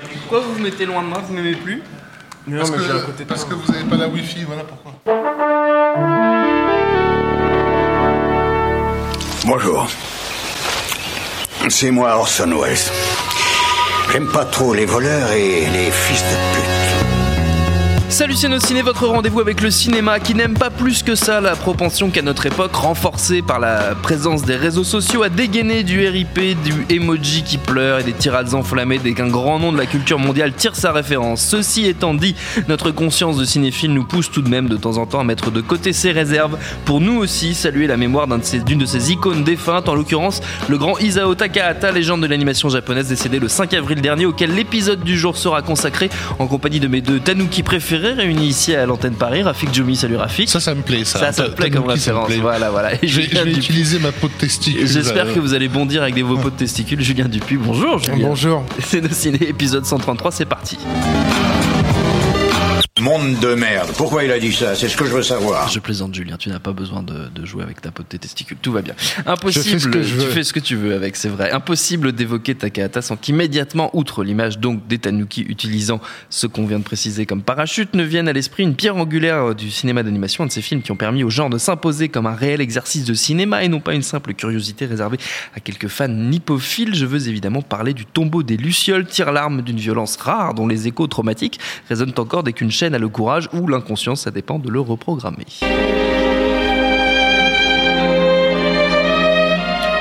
Pourquoi vous vous mettez loin de moi Vous m'aimez plus Parce, que, parce que vous n'avez pas la Wi-Fi, voilà pourquoi. Bonjour. C'est moi Orson Welles. J'aime pas trop les voleurs et les fils de pute. Salut Ciné, votre rendez-vous avec le cinéma qui n'aime pas plus que ça la propension qu'à notre époque, renforcée par la présence des réseaux sociaux, à dégainer du RIP, du emoji qui pleure et des tirades enflammées dès qu'un grand nom de la culture mondiale tire sa référence. Ceci étant dit, notre conscience de cinéphile nous pousse tout de même de temps en temps à mettre de côté ses réserves pour nous aussi saluer la mémoire d'un de d'une de ces icônes défuntes, en l'occurrence le grand Isao Takahata, légende de l'animation japonaise décédé le 5 avril dernier, auquel l'épisode du jour sera consacré en compagnie de mes deux tanuki préférés réunis ici à l'antenne Paris. Rafik Djoumi, salut Rafik. Ça, ça me plaît. Ça, Ça, ça me plaît comme référence. plaît. Voilà, voilà. Et Je vais, je Julien vais Dupuis. utiliser ma peau de testicule. J'espère euh, que vous allez bondir avec des vos pots de testicules. Julien Dupuis, bonjour Julien. Bonjour. C'est nos ciné, épisode 133, c'est parti. Monde de merde. Pourquoi il a dit ça? C'est ce que je veux savoir. Je plaisante Julien, tu n'as pas besoin de, de jouer avec ta peau de tes testicules, tout va bien. Je Impossible, fais ce que je tu veux. fais ce que tu veux avec, c'est vrai. Impossible d'évoquer Takahata sans qu'immédiatement, outre l'image donc des tanuki utilisant ce qu'on vient de préciser comme parachute, ne vienne à l'esprit une pierre angulaire du cinéma d'animation, un de ces films qui ont permis au genre de s'imposer comme un réel exercice de cinéma et non pas une simple curiosité réservée à quelques fans nippophiles. Je veux évidemment parler du tombeau des Lucioles, tire-larme d'une violence rare dont les échos traumatiques résonnent encore dès qu'une chaîne a le courage ou l'inconscience, ça dépend de le reprogrammer.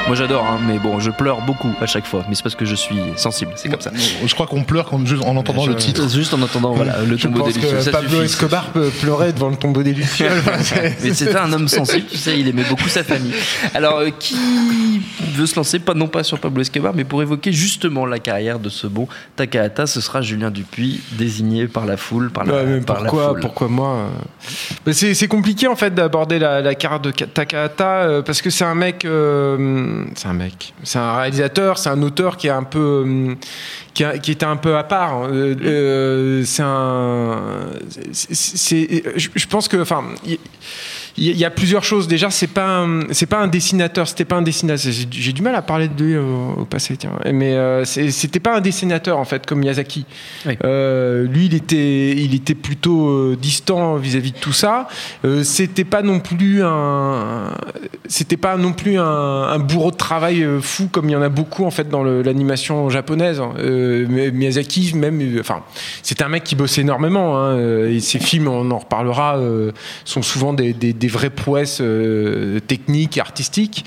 Moi j'adore, hein, mais bon, je pleure beaucoup à chaque fois, mais c'est parce que je suis sensible, c'est comme ça. Je crois qu'on pleure quand- juste en entendant le titre. Juste en entendant voilà, le tombeau des Lucioles, que ça Pablo suffit. Escobar peut pleurer devant le tombeau des Lucioles. Mais c'était un homme sensible, tu sais, il aimait beaucoup sa famille. Alors, euh, qui veut se lancer, pas non pas sur Pablo Escobar, mais pour évoquer justement la carrière de ce bon Takahata, ce sera Julien Dupuis, désigné par la foule, par la, Ouais, mais par la pourquoi, foule. pourquoi moi euh C'est c'est compliqué en fait d'aborder la, la carrière de Ka- Takahata euh, parce que c'est un mec, euh, c'est un mec, c'est un réalisateur, c'est un auteur qui est un peu, euh, qui, a- qui était un peu à part. hein. Euh, euh, c'est un, c'est- je, pense que, enfin. Il y a plusieurs choses. Déjà, c'est pas un, c'est pas un dessinateur. C'était pas un dessinateur. J'ai du mal à parler de lui au, au passé, tiens. Mais euh, c'était pas un dessinateur en fait, comme Miyazaki. Oui. Euh, lui, il était, il était plutôt euh, distant vis-à-vis de tout ça. Euh, c'était pas non plus un, c'était pas non plus un, un bourreau de travail fou comme il y en a beaucoup en fait dans l'animation japonaise. hein. Miyazaki, même, enfin, c'était un mec qui bossait énormément. hein, et ses films, on en reparlera, sont souvent des, des- des vraies prouesses euh, techniques, artistiques.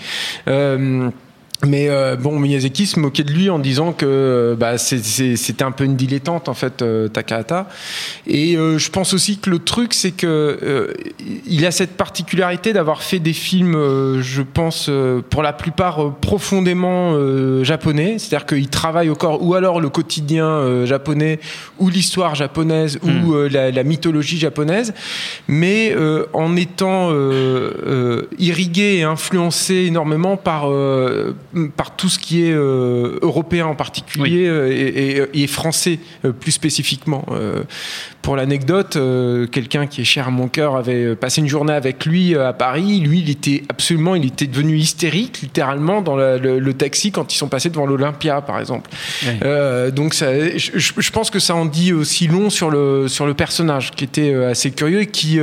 Mais euh, bon, Miyazaki se moquait de lui en disant que euh, bah, c'était un peu une dilettante en fait, euh, Takahata. Et euh, je pense aussi que le truc, c'est que euh, il a cette particularité d'avoir fait des films, euh, je pense, euh, pour la plupart euh, profondément euh, japonais. C'est-à-dire qu'il travaille au corps, ou alors le quotidien euh, japonais, ou l'histoire japonaise, ou euh, la, la mythologie japonaise, mais euh, en étant euh, euh, irrigué et influencé énormément par euh, par tout ce qui est euh, européen en particulier euh, et, et- et français euh, plus spécifiquement. Euh, pour l'anecdote, quelqu'un qui est cher à mon cœur avait passé une journée avec lui à Paris. Lui, il était absolument, il était devenu hystérique littéralement dans la- le, le taxi quand ils sont passés devant l'Olympia, par exemple. Donc, ça, je, pense que ça en dit aussi long sur le sur le personnage qui était assez curieux et qui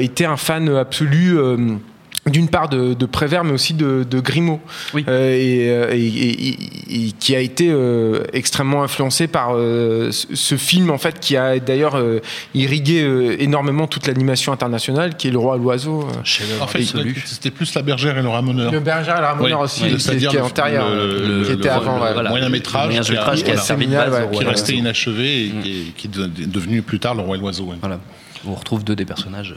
était un fan absolu. D'une part de, de Prévert, mais aussi de, de Grimaud, Oui. Euh, et, euh, et- et- et- et qui a été euh, extrêmement influencé par euh, ce, ce film, en fait, qui a d'ailleurs euh, irrigué euh, énormément toute l'animation internationale, qui est Le Roi et l'Oiseau. euh. En fait, c'était plus la bergère et le ramoneur. Le berger et le ramoneur Oui, aussi, oui, qui, qui est antérieur, le- le- qui le- était avant. le- voilà. moyen métrage, Le moyen métrage qui a Voilà. servi de Séminal, base ouais, au qui et resté l'Oiseau. inachevé et qui est, qui est devenu plus tard le roi et l'oiseau. ouais. Voilà. On retrouve deux des personnages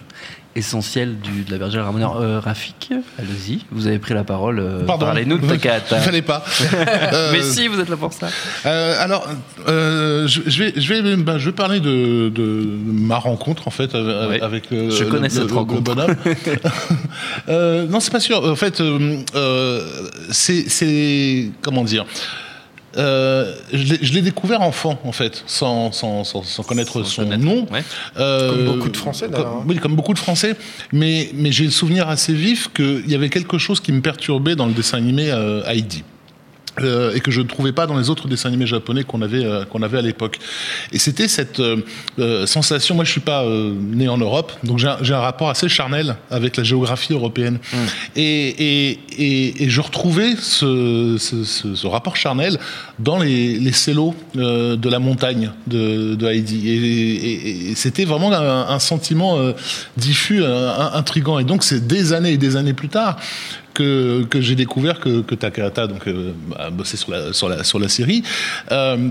essentiels du, de la bergère Ramoneur. Euh, Rafik, allez-y, vous avez pris la parole. euh, Pardon. Parlez-nous de Takahata. Il fallait pas. Euh, Mais si, vous êtes là pour ça. Euh, alors, je, je vais, je vais, bah, je vais parler de, de ma rencontre en fait avec, Je connais le, cette le- le rencontre. bonhomme. Non, c'est pas sûr. En fait, c'est, c'est comment dire? Euh, je l'ai- je l'ai découvert enfant, en fait, sans, sans, sans, sans connaître Sans son connaître, nom. ouais. Euh, Comme beaucoup de Français, d'ailleurs, comme- hein. Oui, comme beaucoup de Français. Mais, mais j'ai le souvenir assez vif qu'il y avait quelque chose qui me perturbait dans le dessin animé euh, Heidi. Euh, et que je ne trouvais pas dans les autres dessins animés japonais qu'on avait euh, qu'on avait à l'époque. Et c'était cette euh, sensation. Moi, je suis pas né en Europe, donc j'ai un, rapport assez charnel avec la géographie européenne. Et, et, et, et je retrouvais ce, ce, ce, ce rapport charnel dans les, les cellos de la montagne de, de Heidi. Et, c'était vraiment un, un sentiment diffus, intrigant. Et donc, c'est des années et des années plus tard que, que j'ai découvert que, que Takahata donc, euh, a bossé sur la, sur la, sur la série. Euh,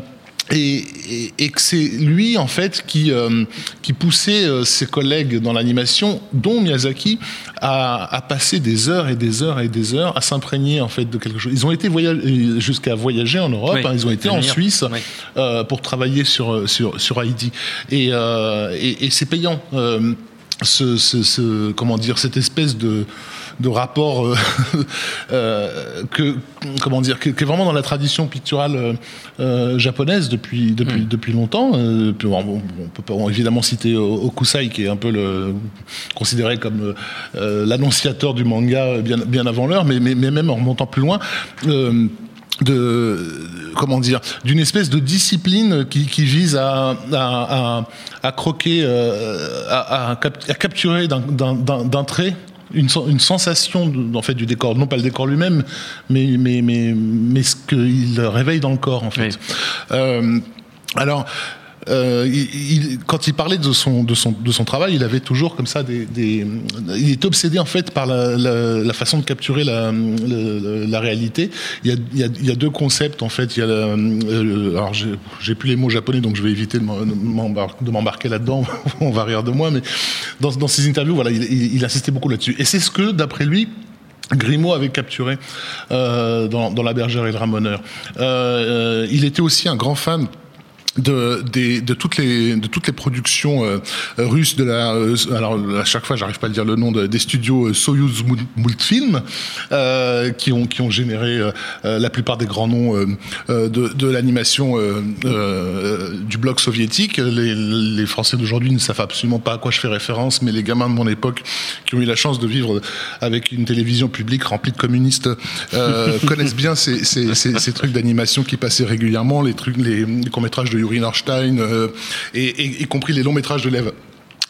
et, et- et que c'est lui en fait qui, euh, qui poussait euh, ses collègues dans l'animation, dont Miyazaki, à, à passer des heures et des heures et des heures à s'imprégner en fait de quelque chose. Ils ont été voyage- jusqu'à voyager en Europe, Oui, hein, ils ont été en. Suisse Oui. euh, pour travailler sur sur sur Heidi. Et, et, c'est payant. Ce, ce, ce- comment dire cette espèce de de rapport euh, euh, que comment dire qui est vraiment dans la tradition picturale euh, japonaise depuis depuis depuis longtemps. Puis on, on peut pas évidemment citer Okusai qui est un peu le considéré comme l'annonciateur du manga bien bien avant l'heure mais, mais mais même en remontant plus loin de comment dire d'une espèce de discipline qui, qui vise à, à, à, à croquer euh, à, à cap- à capturer d'un trait une, une sensation de- en fait du décor non pas le décor lui-même mais mais mais mais ce qu'il réveille dans le corps en fait Oui. Euh, alors euh, quand il parlait de son, travail, il avait toujours comme ça des. il était obsédé en fait par la, façon de capturer la, réalité. Il y, a, deux concepts en fait. Euh, alors j'ai plus les mots japonais donc je vais éviter de m'embarquer là-dedans. On va rire de moi, mais dans, ses interviews, voilà, il, insistait beaucoup là-dessus. Et c'est ce que, d'après lui, Grimaud avait capturé euh, dans, La Bergère et le Ramoneur. Il était aussi un grand fan de, des, de toutes les de toutes les productions euh, russes de la euh, alors à chaque fois j'arrive pas à le dire le nom de- des studios euh, Soyuz Mul- Multfilm euh, qui ont qui ont généré euh, euh, la plupart des grands noms euh, euh, de, de l'animation euh, euh, du bloc soviétique. Les, les Français d'aujourd'hui ne savent absolument pas à quoi je fais référence mais les gamins de mon époque qui ont eu la chance de vivre avec une télévision publique remplie de communistes euh, connaissent bien ces, ces, ces, ces trucs d'animation qui passaient régulièrement, les trucs, les, courts métrages de Yuri Norstein, euh, et, et- y compris les longs métrages de Lev.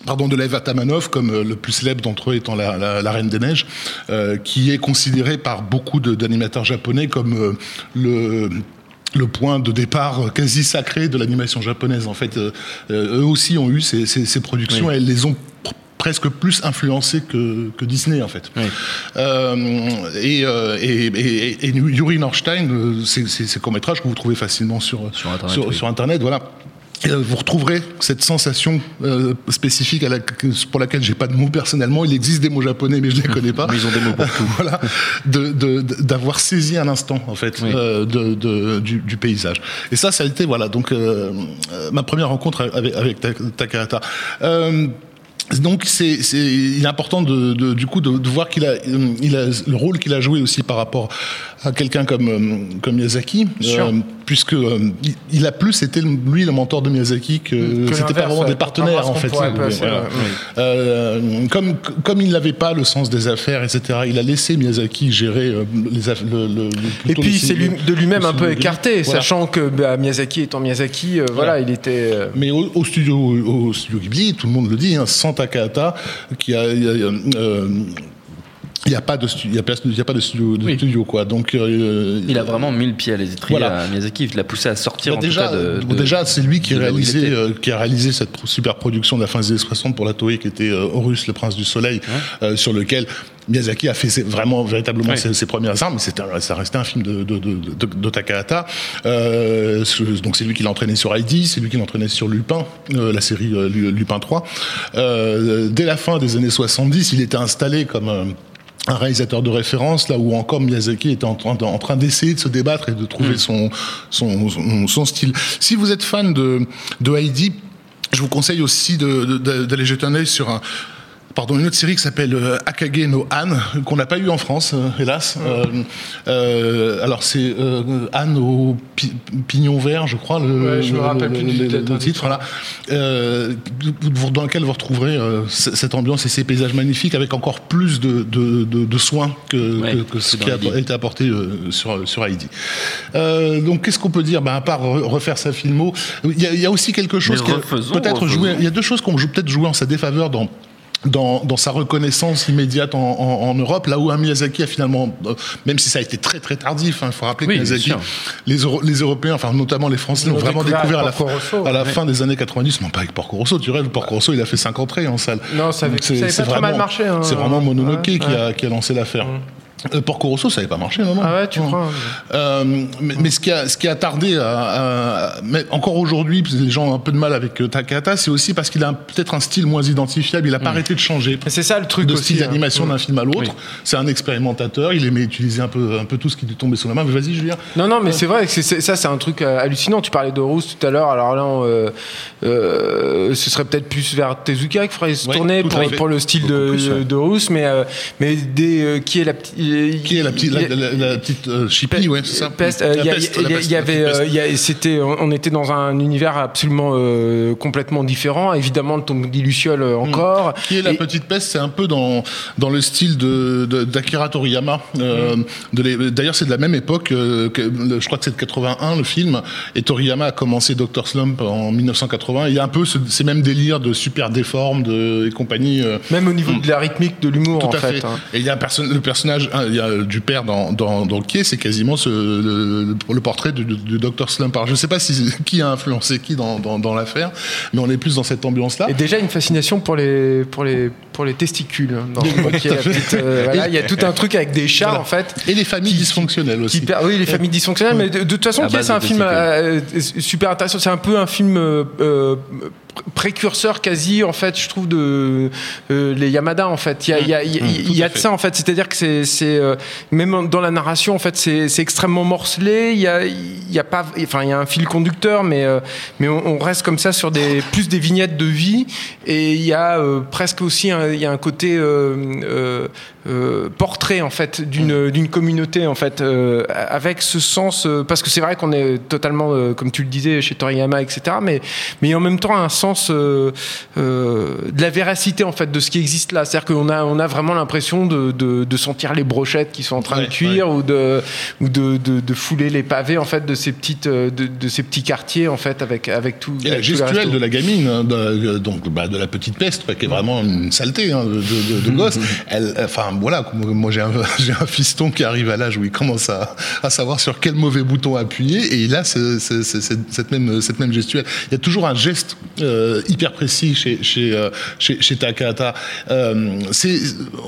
Pardon, de Lev Atamanov, comme euh, le plus célèbre d'entre eux étant la, la- la Reine des Neiges, euh, qui est considéré par beaucoup d'animateurs japonais comme euh, le le point de départ quasi sacré de l'animation japonaise. En fait, euh, eux aussi ont eu ces, ces- ces productions et elles les ont presque plus influencées que, que Disney en fait. Euh, et, euh, et, et- et Yuri Norstein, euh, c'est c'est- c'est court métrage que vous trouvez facilement sur Sur Internet, sur, oui. sur Internet, voilà. Et, vous retrouverez cette sensation euh, spécifique à la, que- pour laquelle j'ai pas de mots personnellement. Il existe des mots japonais, mais je les connais pas. Ils ont des mots pour tout. voilà, de- de- de- d'avoir saisi un instant en fait Oui. euh, de, de- du, du paysage. Et ça, ça a été voilà donc euh, ma première rencontre avec, avec Ta- Takahata. Donc c'est est important de, du coup de, voir qu'il a il a le rôle qu'il a joué aussi par rapport à quelqu'un comme euh, comme Miyazaki euh, puisque euh, il- a plus été lui le mentor de Miyazaki que, Que c'était pas vraiment des partenaires en fait Voilà. Euh, comme comme il n'avait pas le sens des affaires etc il a laissé Miyazaki gérer les aff- le, Et puis c'est lui- de lui-même un peu écarté, voilà. sachant que bah, Miyazaki étant Miyazaki, voilà, il était. Mais au, au studio, au studio Ghibli, tout le monde le dit, hein, sans Takahata, qui a, il n'y a pas de stu- il y a pas de studio, de Oui. studio quoi. Donc euh, Il a vraiment mis le pied à l'étrier Voilà. à Miyazaki, il l'a poussé à sortir bah, en déjà, tout cas de, bon, de- déjà c'est lui qui, a réalisé, euh, qui a réalisé cette super production de la fin des années 60 pour la Toei qui était euh, Horus, le prince du soleil, euh, sur lequel Miyazaki a fait ses- vraiment véritablement Ouais. ses, ses premières armes, mais c'était ça restait un film de, de, de, de, de Takahata. Euh, donc c'est lui qui l'a entraîné sur Heidi, c'est lui qui l'a entraîné sur Lupin, euh, la série euh, Lu- Lupin 3. Euh, dès la fin des années 70, il était installé comme euh, un réalisateur de référence, là où encore Miyazaki était en train, en train d'essayer de se débattre et de trouver son, son, son, son style. Si vous êtes fan de, de Heidi, je vous conseille aussi de- de- de- d'aller jeter un œil sur un, pardon, une autre série qui s'appelle euh, Akage no Anne, qu'on n'a pas eu en France, euh, hélas. Euh, alors c'est Anne au pi- pignon vert, je crois, le, Ouais, je me le- rappelle le- plus du le- titre. le titre, voilà. Dans lequel vous retrouverez cette ambiance et ces paysages magnifiques avec encore plus de, de, de, de soins que, Ouais, que, que ce qui a Heidi. été apporté sur, sur Heidi. Donc qu'est-ce qu'on peut dire? Ben, À part re- refaire sa filmo, il y, a- il y a aussi quelque chose qui peut-être. Il y a deux choses jou- peut-être joué en sa défaveur dans dans, dans sa reconnaissance immédiate en, en, en Europe, là où un Miyazaki a finalement, euh, même si ça a été très très tardif, il faut rappeler Oui, que Miyazaki, les, les Européens, enfin notamment les Français, l'ont vraiment découvert à la, fin- à la fin des années 90, non pas avec Porco Rosso, tu rêves, Porco Rosso il a fait 5 entrées en salle. Non, ça avait- Donc ça avait pas très mal vraiment- marché, hein. C'est vraiment Mononoke Ouais, qui, ouais. A, qui a lancé l'affaire. Euh, Porco Rosso, ça n'avait pas marché, non, non. Ah ouais, tu Non. crois Euh, mais, mais ce qui a, ce qui a tardé à, à- mais encore aujourd'hui, les gens ont un peu de mal avec euh, Takahata, c'est aussi parce qu'il a peut-être un style moins identifiable. Il n'a pas arrêté de changer C'est ça le truc de aussi. style hein. d'animation d'un film à l'autre. Oui. C'est un expérimentateur. Il aimait utiliser un peu, un peu tout ce qui lui tombait sous la main. Mais vas-y, Julien. Non, non, mais c'est vrai que ça, c'est un truc euh, hallucinant. Tu parlais de Rousse tout à l'heure. Alors là, on, euh, euh, ce serait peut-être plus vers Tezuka qu'il faudrait se Ouais, tourner pour, pour le style de, plus, ouais. de Rousse. Mais, euh, mais des, euh, qui est la petite. Qui est la petite, la, la- la petite euh, Chippy, ouais, c'est ça. Peste, euh, y a- peste, y, a- y avait, euh, c'était, on était dans un univers absolument euh, complètement différent. Évidemment, le tombe Luciole euh, encore. Qui est la Et- petite peste C'est un peu dans, dans le style de, de- d'Akira Toriyama. Les- D'ailleurs, c'est de la même époque. que, je crois que c'est de 81 le film. Et Toriyama a commencé Dr. Slump en 1980. Il y a un peu ce- ces mêmes délires de super déforme de, et compagnie. Même au niveau de la rythmique, de l'humour, Tout en à fait. fait. hein. Et il y a un perso- le personnage, il y a du père dans, dans, dans le quai, c'est quasiment le, portrait du, du Dr. Slump. Alors, je ne sais pas qui a influencé qui dans, dans, dans l'affaire, mais on est plus dans cette ambiance-là. Et déjà une fascination pour les pour les pour les testicules. hein, dans- il euh, voilà, il y a tout un truc avec des chats Voilà. en fait. Et les familles dysfonctionnelles aussi. oui, les familles dysfonctionnelles, mais de, de toute façon, À c'est un film testicules. euh, super intéressant? C'est un peu un film euh, euh, précurseur quasi, en fait, je trouve, de euh, les Yamada, en fait. Il y a, il y a, il y a- il y a à de fait. ça, en fait. C'est-à-dire que c'est, c'est euh, même dans la narration, en fait, c'est, c'est extrêmement morcelé. Il y a, il y a pas, enfin, il y a un fil conducteur, mais euh, mais on, on reste comme ça sur des plus des vignettes de vie. Et il y a euh, presque aussi, un, il y a un côté euh, euh, euh, portrait, en fait, d'une d'une communauté, en fait, euh, avec ce sens, euh, parce que c'est vrai qu'on est totalement, euh, comme tu le disais, chez Toriyama, etc. Mais mais en même temps un sens euh, euh, de la véracité en fait de ce qui existe là. C'est-à-dire qu'on a on a vraiment l'impression de, de, de sentir les brochettes qui sont en train Ouais, de cuire ou de ou de, de, de fouler les pavés en fait de ces petites euh, de, de ces petits quartiers en fait avec avec tout. Et la avec gestuelle de la gamine, hein, de, donc bah, de la petite peste, qui est vraiment une saleté hein, de, de, de gosse. Elle, enfin voilà, moi j'ai un, fiston qui arrive à l'âge où il commence à, à savoir sur quel mauvais bouton appuyer, et il a ce- ce- ce- cette, même cette même gestuelle. Il y a toujours un geste euh, hyper précis chez chez euh, chez, chez Takahata. Euh, c'est,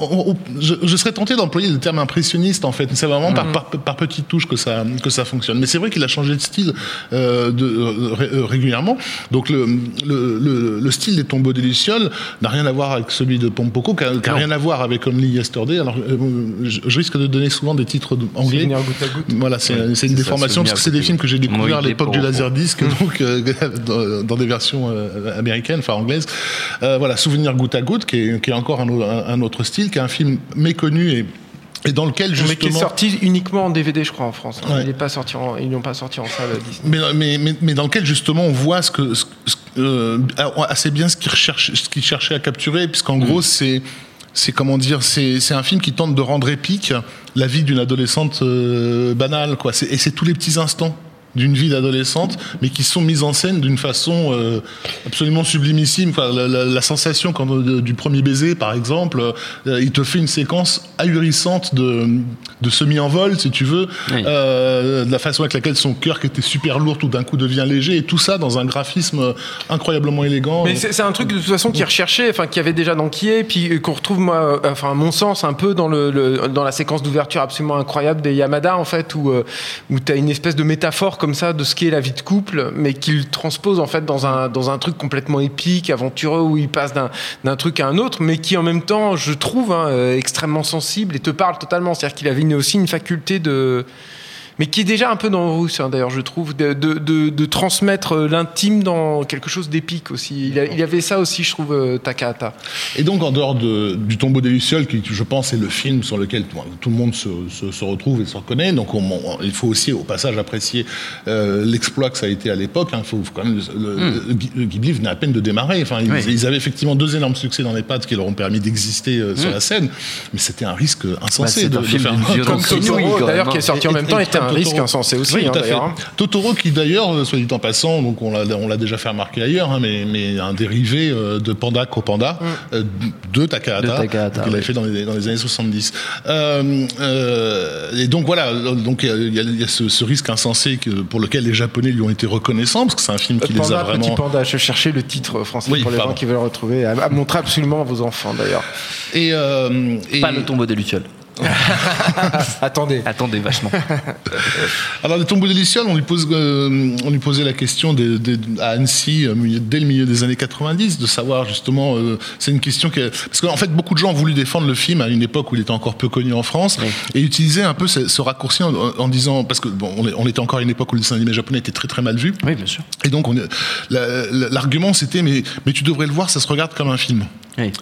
on- on- je, je serais tenté d'employer le terme impressionniste en fait. C'est vraiment par, par par petites touches que ça que ça fonctionne. Mais c'est vrai qu'il a changé de style euh, de, régulièrement. Donc le, le, le, le style des tombeaux des Lucioles n'a rien à voir avec celui de Pompoko, qui n'a rien à voir avec Only Yesterday. Alors euh, je, je risque de donner souvent des titres anglais. Souvenir goutte à goutte. Voilà, c'est Ouais, une déformation parce que c'est des films que j'ai découverts à l'époque du. Laserdisc, donc euh, dans, des versions euh, américaines, enfin anglaises. Euh, voilà, Souvenir goutte à goutte, qui est, qui est encore un- un autre style, qui est un film méconnu et, et dans lequel Mais qui est justement. sorti uniquement en DVD, je crois, en France. Ouais. Il est pas sorti en, ils n'ont pas sorti en salle Disney. Mais, mais, mais, mais dans lequel justement on voit ce que, ce- euh, assez bien ce qu'il recherche, ce qu'il cherchait à capturer, puisqu'en Mm. gros c'est c'est comment dire, c'est un film qui tente de rendre épique la vie d'une adolescente euh, banale, quoi. Et c'est tous les petits instants d'une vie d'adolescente, mais qui sont mises en scène d'une façon euh, absolument sublimissime. Enfin, la, la- la sensation quand, euh, du premier baiser, par exemple, euh, il te fait une séquence ahurissante de, de semi-envol, si tu veux, Oui. euh, de la façon avec laquelle son cœur, qui était super lourd, tout d'un coup devient léger, et tout ça dans un graphisme incroyablement élégant. Mais c'est un truc de toute façon qui est recherché, enfin qui avait déjà dans qui est, puis qu'on retrouve moi, enfin à mon sens un peu dans le, le- dans la séquence d'ouverture absolument incroyable des Yamada en fait où où t'as une espèce de métaphore comme ça de ce qu'est la vie de couple, mais qu'il transpose en fait dans un truc complètement épique, aventureux où il passe d'un truc à un autre, mais qui en même temps je trouve hein, euh, extrêmement sensible et te parle totalement, c'est-à-dire qu'il avait aussi une faculté de mais qui est déjà un peu dans Russe, hein, d'ailleurs, je trouve, de, de, de- de transmettre euh, l'intime dans quelque chose d'épique aussi. Il, a- il avait ça aussi, je trouve, euh, Takahata. Et donc, en dehors de- du tombeau des Lucioles, qui, je pense, est le film sur lequel tout, tout le monde se, se- se retrouve et se reconnaît, donc on- on- il faut aussi, au passage, apprécier euh, l'exploit que ça a été à l'époque. hein. Faut quand même, le, le Ghi- le Ghibli venait à peine de démarrer. Enfin, ils, Oui. ils avaient effectivement deux énormes succès dans les pattes qui leur ont permis d'exister euh, sur la scène, mais c'était un risque insensé c'est de, un de film faire d'une un comme d'ailleurs, qui est sorti en même et- temps, était un Totoro. risque insensé aussi, Oui, hein, tout à fait. d'ailleurs. Totoro, qui d'ailleurs, euh, soit dit en passant, donc on l'a, déjà fait remarquer ailleurs, hein, mais, mais un dérivé euh, de Panda Kopanda euh, de Takahata, De Takahata, qu'il avait oui. fait dans les, dans les années 70. Euh, euh, et donc voilà, donc il y a, il y a- il y a ce, ce risque insensé que, pour lequel les Japonais lui ont été reconnaissants, parce que c'est un film qui les a vraiment... Petit Panda, je cherchais le titre français Oui, pour les pardon. gens qui veulent le retrouver, à, à montrer absolument à vos enfants d'ailleurs. Et, euh, et- Pas le tombeau des Lucioles. Attendez. Attendez vachement. Alors, le tombeau des Lucioles, on lui, pose, euh, on lui posait la question des- à Annecy euh, dès le milieu des années 90 de savoir justement. euh, c'est une question que. Parce qu'en fait, beaucoup de gens ont voulu défendre le film à une époque où il était encore peu connu en France et utiliser un peu ce, ce raccourci en, en disant. Parce que bon, on, était encore à une époque où le dessin animé japonais était très très mal vu. Oui, bien sûr. Et donc, la- la- l'argument c'était mais, mais tu devrais le voir, ça se regarde comme un film. Oui.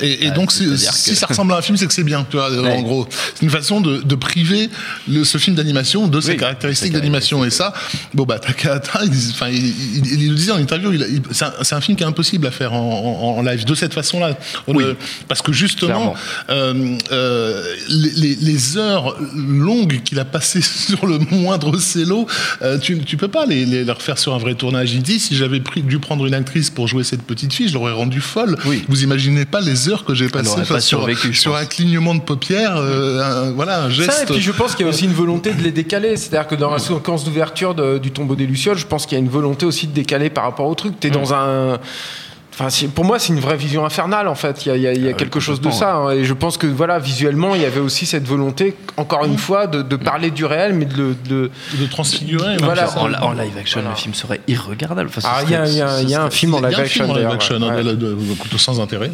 Et, et Ah, donc, si que- ça ressemble à un film, c'est que c'est bien, tu vois, Ouais. en gros. C'est une façon de, de priver le, ce film d'animation de ses Oui, caractéristiques d'animation. Et ça, bon, bah, Takahata, il, enfin, il, il- il le disait en interview, c'est un, film qui est impossible à faire en, en- en live, de cette façon-là. Oui. parce que justement, euh, euh, les, les- les heures longues qu'il a passées sur le moindre cello, euh, tu, tu peux pas les, refaire sur un vrai tournage. Il dit, si j'avais dû prendre une actrice pour jouer cette petite fille, je l'aurais rendue folle. Oui. Vous imaginez pas les heures que j'ai passées pas sur, un clignement de paupières, euh, un- voilà, un geste. Ça, et puis je pense qu'il y a aussi une volonté de les décaler. C'est-à-dire que dans la séquence d'ouverture du tombeau des Lucioles, je pense qu'il y a une volonté aussi de décaler par rapport au truc. T'es Mm. dans un. Enfin, pour moi, c'est une vraie vision infernale en fait. Il y a, il y a- il y a Ah oui, quelque chose de ça. hein. Et je pense que voilà, visuellement, il y avait aussi cette volonté, encore Mm. une fois, de, de parler du réel, mais de. le- de... de transfigurer. Voilà. ça. En, en live action, le film serait irregardable. Enfin, Ah, il y a, il y a- serait- il y a un film en Il y a live un action. film en live action, ouais. hein, Ouais. de, de- sans intérêt.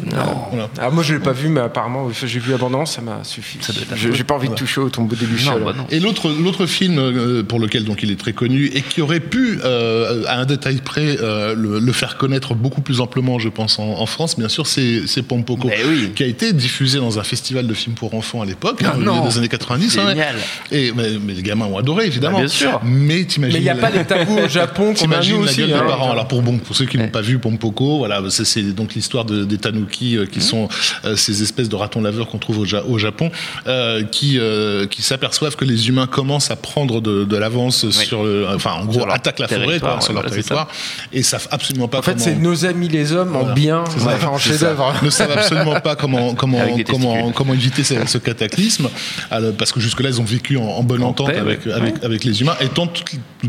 Voilà. Ah, moi, je l'ai pas vu, mais apparemment, j'ai vu abondance, ça m'a suffi. J'ai pas envie de toucher au tombeau des Lucioles. bah. Et l'autre, film euh, pour lequel donc il est très connu et qui aurait pu, euh, à un détail près, euh, le, le faire connaître beaucoup plus amplement, je pense, en, en France, bien sûr, c'est, Pompoko, oui. qui a été diffusé dans un festival de films pour enfants à l'époque, Ah hein, au milieu des années 90. hein. Et, mais, mais les gamins ont adoré, évidemment. Bah, bien sûr. Mais t'imagines. Mais il n'y a pas les tabous au Japon qu'on a T'imagines nous la aussi. gueule hein. des parents. Alors pour bon, pour ceux qui n'ont pas vu Pompoko, voilà, c'est, donc l'histoire de- des tanuki euh, Mmh. qui sont euh, ces espèces de ratons laveurs qu'on trouve au, Ja- au Japon, euh, qui euh, qui s'aperçoivent que les humains commencent à prendre de, de l'avance sur, le, enfin en gros attaquent la forêt sur leur territoire et savent absolument pas En fait, c'est nos amis les hommes en bien, enfin, en chef-d'œuvre. ne savent absolument pas comment éviter ce, ce cataclysme. Alors, parce que jusque là ils ont vécu en, en bonne En entente paix, avec ouais. avec avec les humains et tentent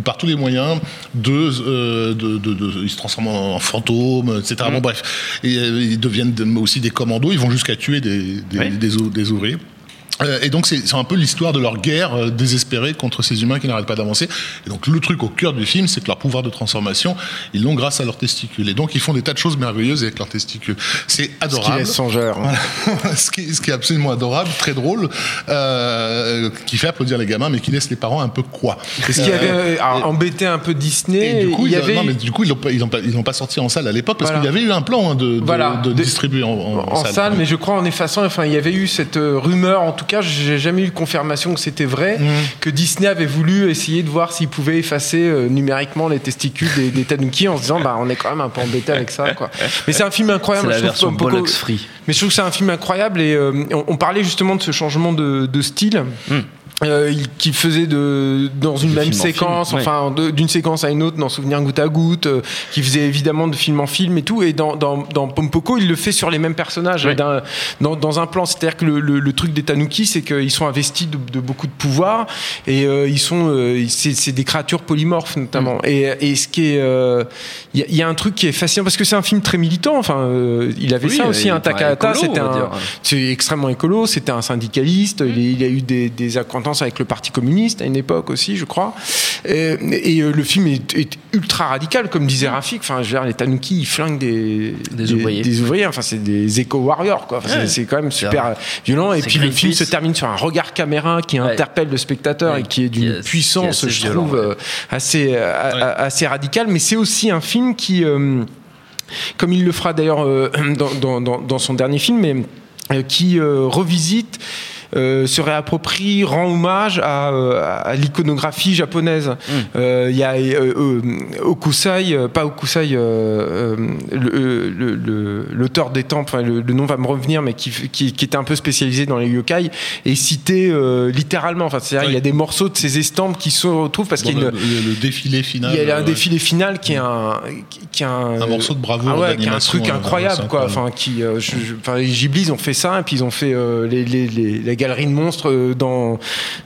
par tous les moyens de, euh, de, de, de- ils se transforment en fantômes etc Mm. bon bref. Et euh, ils deviennent de- aussi des commandos. Ils vont jusqu'à tuer des des, Oui. des, ou- des ouvriers et donc c'est c'est un peu l'histoire de leur guerre euh, désespérée contre ces humains qui n'arrêtent pas d'avancer. Et donc le truc au cœur du film, c'est que leur pouvoir de transformation, ils l'ont grâce à leurs testicules. Et donc ils font des tas de choses merveilleuses avec leurs testicules. C'est Ce qui adorable. songeur. Voilà. ce, qui, ce qui est absolument adorable, très drôle, euh, qui fait applaudir les gamins, mais qui laisse les parents un peu quoi. Ce qui avait euh, alors, embêté un peu Disney, Et du coup, il y ils, avait non, mais du coup, ils l'ont pas, pas, sorti en salle à l'époque parce Voilà. qu'il y avait eu un plan hein, de, de, Voilà. de De- distribuer en, en- en salle, mais je crois en effaçant, enfin, il y avait eu cette euh, rumeur, en tout cas, j'ai jamais eu de confirmation que c'était vrai, que Disney avait voulu essayer de voir s'il pouvait effacer euh, numériquement les testicules des, des Tanuki en se disant, bah, on est quand même un peu embêté avec ça, quoi. Mais c'est un film C'est incroyable. la je trouve, version free. mais je trouve que c'est un film incroyable et euh, on, on parlait justement de ce changement de, de style. Euh, il- qui faisait de dans une De même film en film, séquence, ouais. enfin d'une séquence à une autre, dans Souvenir goutte à goutte, euh, qui faisait évidemment de film en film et tout. Et dans, dans, dans Pompoko, il le fait sur les mêmes personnages, Ouais. dans, dans un plan. C'est-à-dire que le, le- le truc des Tanuki, c'est qu'ils sont investis de, de beaucoup de pouvoir et euh, ils sont, euh, c'est des créatures polymorphes notamment. Mm. Et, et ce qui est, euh, il y, a- il y a un truc qui est fascinant parce que c'est un film très militant. Enfin, euh, il avait Oui, ça euh, aussi. Un Takahata, c'était c'est extrêmement écolo, c'était un syndicaliste, il, il a eu des, des acquaintances avec le Parti communiste à une époque aussi, je crois. Et, et, euh, le film est, est ultra radical, comme disait Rafik. Enfin, je veux dire, les Tanuki, ils flinguent des, Des ouvriers. des ouvriers. Enfin, c'est des éco-warriors, quoi. Enfin, c'est- Ouais. c'est quand même super violent. Et puis le film. Se termine sur un regard caméra qui Ouais. interpelle le spectateur Ouais, et qui est d'une puissance, est je violent, trouve, ouais. euh, assez, euh, assez radical. Mais c'est aussi un film qui. euh, comme il le fera d'ailleurs euh, dans, dans- dans- dans son dernier film, mais euh, qui euh, revisite. Euh, se réapproprie, rend hommage à, euh, à l'iconographie japonaise. Euh, Il y a euh, euh, Okusai, euh, pas Okusai, euh, euh, euh, l'auteur des temples, enfin, le, le nom va me revenir, mais qui, qui, qui était un peu spécialisé dans les yokai, est cité euh, littéralement. Enfin, c'est-à-dire Oui. il y a des morceaux de ces estampes qui se retrouvent parce qu'il y a une, le, le- le défilé final. il y a un euh, défilé final qui est un, qui est un, Un morceau de bravoure ah ouais, qui est un truc euh, incroyable quoi. Enfin, qui, euh, je- je- enfin, les Ghibli ils ont fait ça et puis ils ont fait euh, les, les, les, les galeries de monstres euh, dans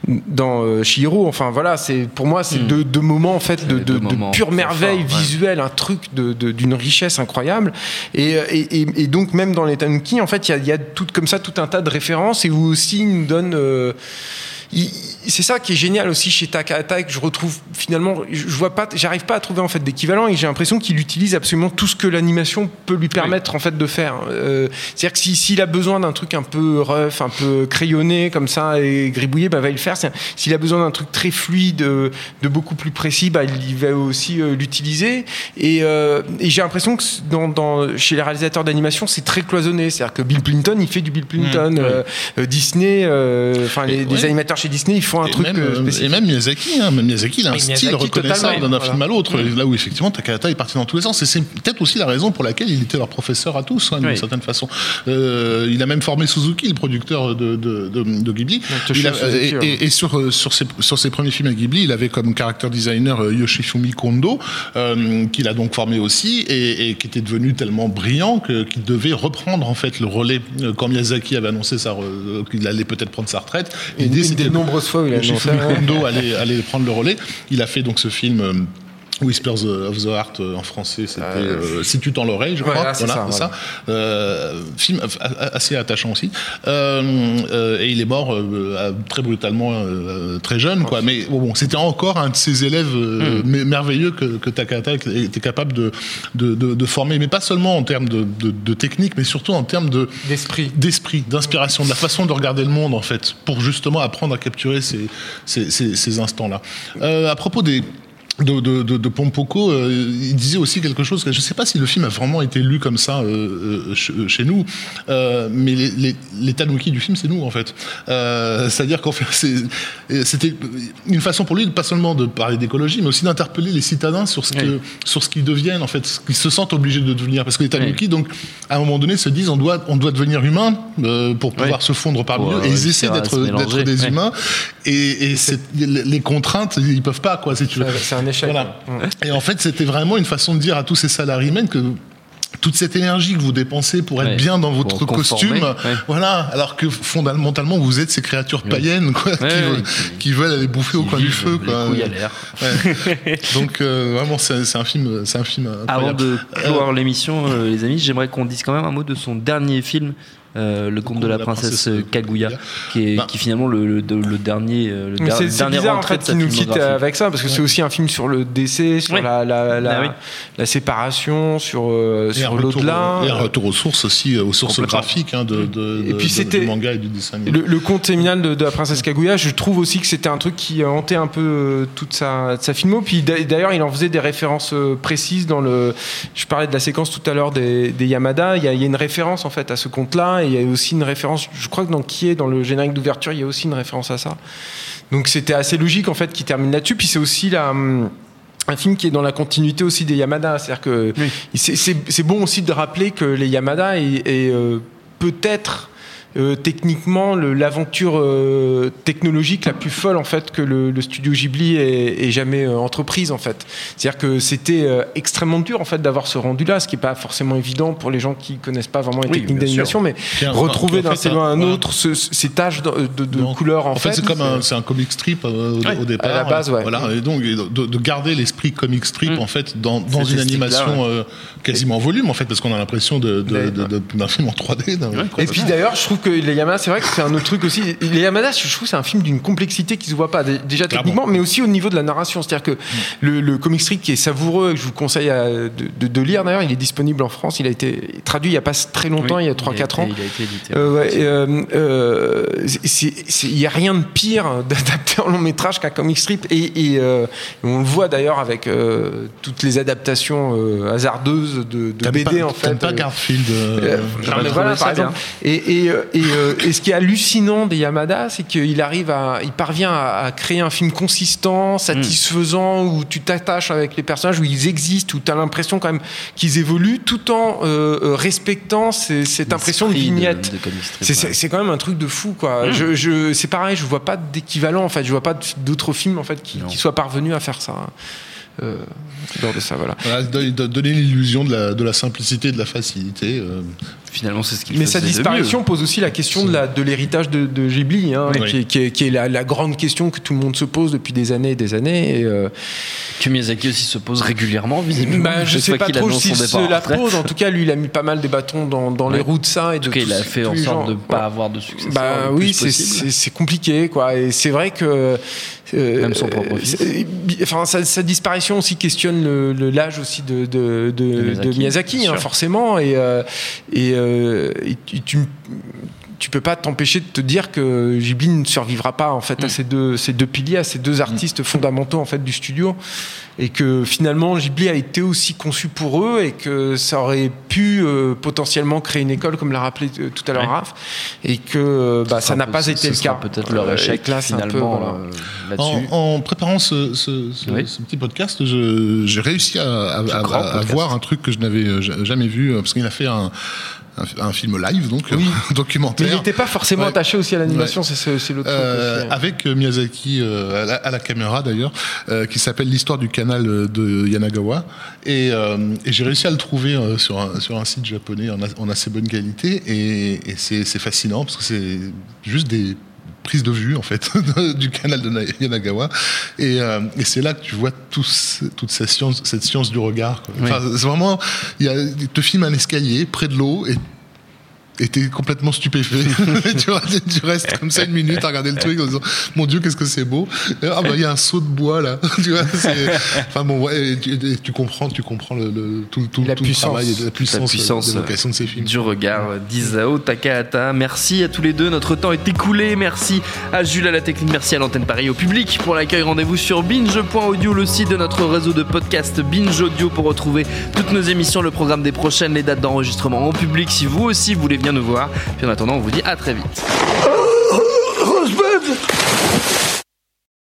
dans euh, Chihiro. Enfin voilà, c'est pour moi c'est deux, deux moments en fait de, de, pure merveille ouais. visuelle, un truc d'une richesse incroyable. Et, euh, et, et- et donc même dans les Tanuki, en fait, il y a, y a tout comme ça tout un tas de références et où aussi il nous donne euh, c'est ça qui est génial aussi chez Takahata et que je retrouve finalement je vois pas j'arrive pas à trouver en fait d'équivalent et j'ai l'impression qu'il utilise absolument tout ce que l'animation peut lui permettre en fait de faire. Euh, c'est-à-dire que si- s'il a besoin d'un truc un peu rough un peu crayonné comme ça et gribouillé bah va le faire. S'il a besoin d'un truc très fluide euh, de beaucoup plus précis bah il va aussi euh, l'utiliser. Et, euh, et j'ai l'impression que dans, dans- chez les réalisateurs d'animation c'est très cloisonné. C'est-à-dire que Bill Clinton il fait du Bill Clinton euh, euh, Disney enfin les, ouais. Chez Disney ils font un Et truc même, euh, euh, spécifique. et même Miyazaki, hein, même Miyazaki, il a un Oui, style reconnaissable d'un voilà. film à l'autre. Là où effectivement Takahata est parti dans tous les sens. Et c'est peut-être aussi la raison pour laquelle il était leur professeur à tous, hein, d'une Oui. certaine façon. Euh, il a même formé Suzuki, le producteur de, de, de, de Ghibli. Toshio Il a- Suzuki, et, ouais. et- et sur, euh, sur, ses, sur ses premiers films à Ghibli, il avait comme character designer Yoshifumi Kondo, euh, qu'il a donc formé aussi, et, et qui était devenu tellement brillant que- qu'il devait reprendre en fait le relais euh, quand Miyazaki avait annoncé qu'il allait peut-être prendre sa retraite. Des nombreuses fois où il a annoncé. Kondo allait, allait prendre le relais. Il a fait donc ce film. Euh, Whispers of the Heart euh, en français, c'était euh, Si tu tends l'oreille, je crois. Voilà, c'est ça, voilà. Euh, film assez attachant aussi. Euh, euh, et il est mort euh, très brutalement, euh, très jeune, quoi. Mais bon, bon, c'était encore un de ses élèves euh, Hmm. mer- merveilleux que, que Takahata était capable de, de, de- de former, mais pas seulement en termes de, technique, mais surtout en termes de d'esprit d'esprit, d'inspiration, de la façon de regarder le monde en fait, pour justement apprendre à capturer ces, ces, ces- ces instants-là. Euh, à propos des de, de, de, de Pompoko, euh, il disait aussi quelque chose que je ne sais pas si le film a vraiment été lu comme ça euh, euh, chez, nous, euh, mais les, les, les tanuki du film, c'est nous en fait. Euh, C'est-à-dire qu'en fait, c'est- c'était une façon pour lui, pas seulement de parler d'écologie, mais aussi d'interpeller les citadins sur ce que, sur ce qu'ils deviennent en fait, ce qu'ils se sentent obligés de devenir. Parce que les tanuki, donc, à un moment donné, se disent on doit, on doit devenir humain euh, pour pouvoir Oui. se fondre parmi eux, et ils essaient d'être d'être des humains, et, et c'est- les contraintes, ils peuvent pas quoi, si tu veux. C'est- c'est un échec, Voilà. ouais. Et en fait, c'était vraiment une façon de dire à tous ces salariés que toute cette énergie que vous dépensez pour être Ouais, bien dans votre costume, ouais. voilà, alors que fondamentalement vous êtes ces créatures païennes quoi, qui, Ouais, veulent, ouais. qui veulent aller bouffer au coin du feu. Quoi. Donc euh, vraiment, c'est un film, c'est un film Avant incroyable. de clore l'émission, euh, les amis, j'aimerais qu'on dise quand même un mot de son dernier film. Euh, le conte de la princesse Kaguya, qui est, Bah. qui est finalement le, le, le dernier, euh, le Mais der- c'est c'est dernier bizarre en fait qu'il nous quitte avec ça parce que c'est aussi un film sur le décès, sur Ouais. la, la, la, Ah oui. la séparation, sur, euh, Et sur retour, l'au-delà. et un retour aux sources aussi, aux sources graphiques hein, de, de, Et de- puis de- c'était- du manga et du dessin animé. Le, le conte séminal de, de la princesse Kaguya, je trouve aussi que c'était un truc qui hantait un peu toute sa, sa filmo. Puis d'a- d'ailleurs, il en faisait des références précises dans le. Je parlais de la séquence tout à l'heure des, des Yamada. Il y, a, il y a une référence en fait à ce conte-là et il y a aussi une référence, je crois que dans qui est dans le générique d'ouverture, il y a aussi une référence à ça. Donc c'était assez logique en fait qu'il termine là-dessus. Puis c'est aussi la hum, un film qui est dans la continuité aussi des Yamada, c'est-à-dire que c'est- bon aussi de rappeler que les Yamada est, euh, peut-être euh, techniquement l'aventure euh, technologique la plus folle en fait que le, le studio Ghibli ait, ait jamais euh, entreprise en fait. C'est-à-dire que c'était extrêmement dur en fait d'avoir ce rendu-là, ce qui est pas forcément évident pour les gens qui connaissent pas vraiment les Oui, techniques d'animation, mais retrouver d'un scénario à un autre ce- ce- ces taches de, de, en, En fait, c'est comme un, un comic strip au, Ouais, au départ. à la base, ouais. Voilà, et donc de, de garder l'esprit comic strip Mm. en fait dans, une animation quasiment en volume en fait parce qu'on a l'impression d'un film en 3D. d'un- quoi. Et puis d'ailleurs, je trouve que les Yamada, c'est vrai que c'est un autre truc aussi. Les Yamada, je trouve c'est un film d'une complexité qui se voit pas dé- déjà techniquement, mais aussi au niveau de la narration. C'est-à-dire que le, le comic strip qui est savoureux, et que je vous conseille à- de, de- de lire d'ailleurs, il est disponible en France. Il a été traduit il y a pas très longtemps, il y a 3-4 ans. Il a été édité. Euh, ouais, euh, euh, Il n'y a rien de pire d'adapter en long métrage qu'un comic strip. Et, et, euh, on le voit d'ailleurs avec euh, toutes les adaptations euh, hasardeuses de, de BD pas, en fait. pas euh, Garfield euh, euh, trouvé voilà, par exemple. Et, et, euh, et, euh, et ce qui est hallucinant des Yamada, c'est qu'il arrive à, il parvient à, à créer un film consistant, satisfaisant, où tu t'attaches avec les personnages, où ils existent, où tu as l'impression quand même qu'ils évoluent, tout en euh, euh, respectant ces- cette impression de vignette. de C'est- ouais. C'est c'est quand même un truc de fou, quoi. Je, je, c'est pareil, je vois pas d'équivalent, en fait. Je vois pas d'autres films, en fait, qui soient parvenus à faire ça. Euh, de ça, voilà. Voilà, de- de- donner l'illusion de la, de la simplicité, de la facilité. euh, Finalement, c'est ce qu'il Mais sa de disparition pose aussi la question de de l'héritage de, de Ghibli, hein, Oui. qui, est, qui est- qui est la, la grande question que tout le monde se pose depuis des années et des années. Et, euh, Que Miyazaki aussi se pose régulièrement, visiblement. bah, je chaque sais pas qu'il trop départ se la pose. En tout cas, lui, il a mis pas mal des bâtons dans, dans les roues de ça. Et En de tout cas, il a fait en sorte de ne pas Ouais. avoir de successeur. Bah oui, c'est- compliqué, quoi. Et c'est vrai que. euh, Même son propre fils. c'est- Enfin, sa, sa disparition aussi questionne le- l'âge aussi de, de, de- Miyazaki, de Miyazaki, bien hein, forcément. Et, euh, et, euh, et tu- tu tu peux pas t'empêcher de te dire que Ghibli ne survivra pas en fait Mm. à ces deux ces deux piliers, à ces deux artistes fondamentaux en fait du studio, et que finalement Ghibli a été aussi conçu pour eux et que ça aurait pu euh, potentiellement créer une école comme l'a rappelé euh, tout à l'heure Ouais. Raph, et que euh, bah, ça n'a pas ce été le cas. Peut-être leur échec là, peu, finalement voilà. euh. En, en préparant ce, ce- ce- Oui. ce petit podcast, j'ai réussi à, à- à- grand à podcast. voir un truc que je n'avais ja- jamais vu, parce qu'il a fait un, un, un film live, donc Oui. un documentaire. Mais il n'était pas forcément Ouais. attaché aussi à l'animation, c'est- c'est c'est l'autre Euh, truc. aussi. avec euh, Miyazaki euh, à, la, à la caméra d'ailleurs, euh, qui s'appelle l'histoire du canal euh, de Yanagawa. Et, euh, et j'ai réussi à le trouver euh, sur, un, sur un site japonais en, a- en assez bonne qualité. Et, et c'est c'est fascinant parce que c'est juste des prises de vue en fait du canal de Na- Yanagawa. Et, euh, et c'est là que tu vois tout ce- toute cette science, cette science du regard. Oui. Enfin, c'est vraiment, il, te filme un escalier près de l'eau et t'es complètement stupéfait. tu, vois, tu restes comme ça une minute à regarder le truc en disant Mon Dieu, qu'est-ce que c'est beau. Ah, bah, il y a un seau de bois là. tu vois, enfin bon, ouais, et tu, et tu comprends, tu comprends le, le- tout, tout, La tout le travail et la puissance, La puissance, d'évocation de ces films. Du regard d'Isao Takahata. Merci à tous les deux, notre temps est écoulé. Merci à Jules à la technique, merci à l'antenne Paris au public pour l'accueil. Rendez-vous sur binge.audio, le site de notre réseau de podcast Binge Audio pour retrouver toutes nos émissions, le programme des prochaines, les dates d'enregistrement en public si vous aussi voulez bien nous voir. Puis en attendant, on vous dit à très vite. Rosebud